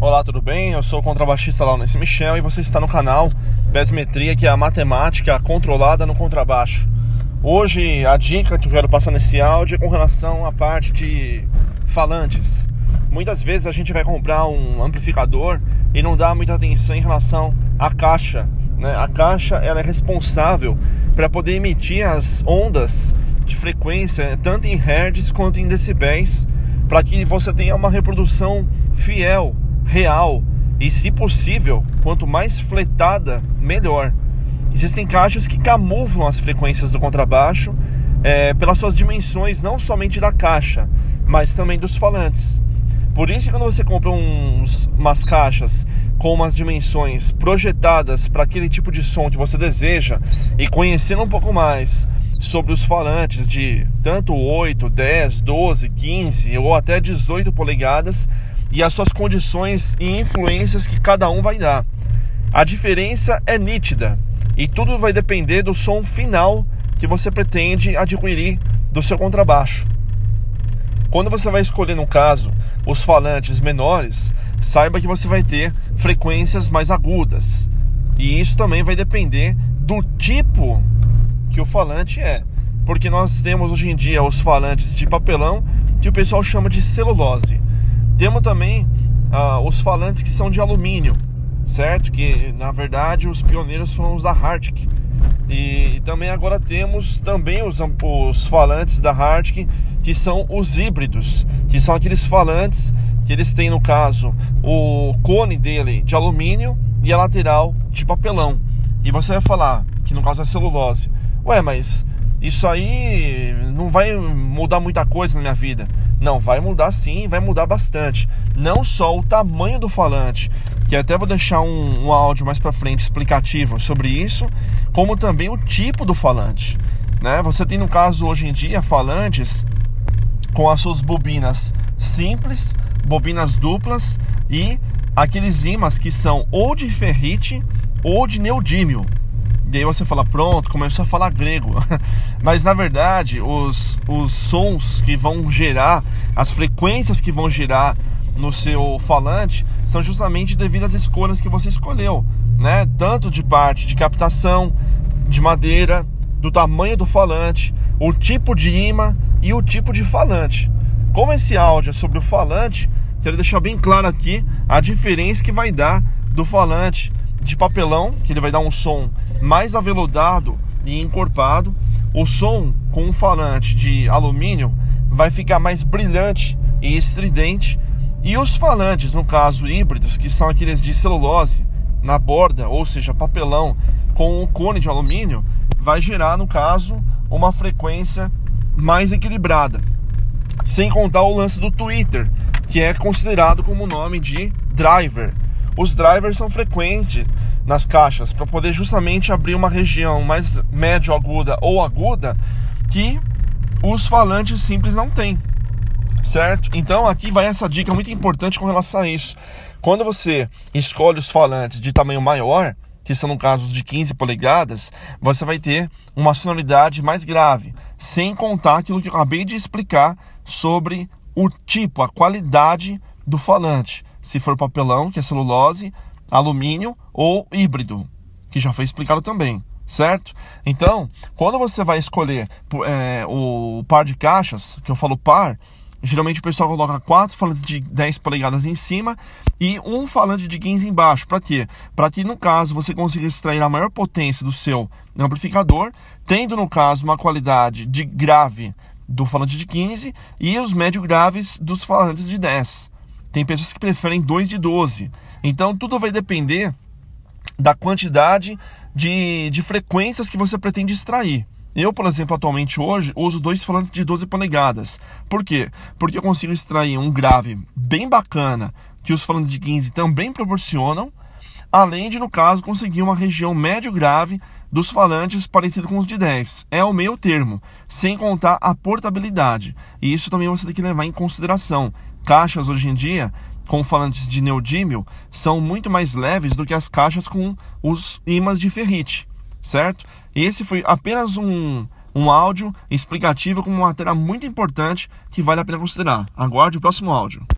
Olá, tudo bem? Eu sou o contrabaixista Laurence Michel e você está no canal Pesmetria, que é a matemática controlada no contrabaixo. Hoje a dica que eu quero passar nesse áudio é com relação à parte de falantes. Muitas vezes a gente vai comprar um amplificador e não dá muita atenção em relação à caixa. Né? A caixa ela é responsável para poder emitir as ondas de frequência, tanto em hertz quanto em decibéis, para que você tenha uma reprodução fiel real e, se possível, quanto mais fletada, melhor. Existem caixas que camuflam as frequências do contrabaixo é, pelas suas dimensões, não somente da caixa, mas também dos falantes. Por isso, quando você compra uns, umas caixas com umas dimensões projetadas para aquele tipo de som que você deseja e conhecendo um pouco mais sobre os falantes de tanto 8, 10, 12, 15 ou até 18 polegadas, e as suas condições e influências que cada um vai dar. A diferença é nítida e tudo vai depender do som final que você pretende adquirir do seu contrabaixo. Quando você vai escolher, no caso, os falantes menores, saiba que você vai ter frequências mais agudas. E isso também vai depender do tipo que o falante é. Porque nós temos hoje em dia os falantes de papelão que o pessoal chama de celulose. Temos também uh, os falantes que são de alumínio, certo? Que na verdade os pioneiros foram os da Hartic. E, e também agora temos também os, os falantes da Hartic que são os híbridos, que são aqueles falantes que eles têm no caso o cone dele de alumínio e a lateral de papelão. E você vai falar que no caso é celulose. Ué, mas isso aí não vai mudar muita coisa na minha vida. Não, vai mudar sim, vai mudar bastante. Não só o tamanho do falante, que até vou deixar um, um áudio mais para frente explicativo sobre isso, como também o tipo do falante. Né? Você tem no caso hoje em dia falantes com as suas bobinas simples, bobinas duplas e aqueles ímãs que são ou de ferrite ou de neodímio. E aí você fala, pronto, começou a falar grego. Mas na verdade, os, os sons que vão gerar, as frequências que vão gerar no seu falante são justamente devido às escolhas que você escolheu, né? Tanto de parte de captação, de madeira, do tamanho do falante, o tipo de imã e o tipo de falante. Como esse áudio é sobre o falante, quero deixar bem claro aqui a diferença que vai dar do falante de papelão, que ele vai dar um som mais aveludado e encorpado. O som com um falante de alumínio vai ficar mais brilhante e estridente. E os falantes, no caso híbridos, que são aqueles de celulose na borda, ou seja, papelão com o cone de alumínio, vai gerar, no caso, uma frequência mais equilibrada. Sem contar o lance do Twitter, que é considerado como nome de driver. Os drivers são frequentes nas caixas para poder justamente abrir uma região mais médio aguda ou aguda que os falantes simples não têm. Certo? Então aqui vai essa dica muito importante com relação a isso. Quando você escolhe os falantes de tamanho maior, que são no caso de 15 polegadas, você vai ter uma sonoridade mais grave, sem contar aquilo que eu acabei de explicar sobre o tipo, a qualidade do falante se for papelão, que é celulose, alumínio ou híbrido, que já foi explicado também, certo? Então, quando você vai escolher é, o par de caixas, que eu falo par, geralmente o pessoal coloca quatro falantes de 10 polegadas em cima e um falante de 15 embaixo. Para quê? Para que no caso você consiga extrair a maior potência do seu amplificador, tendo no caso uma qualidade de grave do falante de 15 e os médio graves dos falantes de 10. Tem pessoas que preferem 2 de 12. Então tudo vai depender da quantidade de, de frequências que você pretende extrair. Eu, por exemplo, atualmente hoje uso dois falantes de 12 polegadas. Por quê? Porque eu consigo extrair um grave bem bacana que os falantes de 15 também proporcionam, além de, no caso, conseguir uma região médio grave dos falantes parecido com os de 10. É o meio termo, sem contar a portabilidade. E isso também você tem que levar em consideração caixas hoje em dia com falantes de neodímio são muito mais leves do que as caixas com os ímãs de ferrite, certo? Esse foi apenas um, um áudio explicativo com uma matéria muito importante que vale a pena considerar. Aguarde o próximo áudio.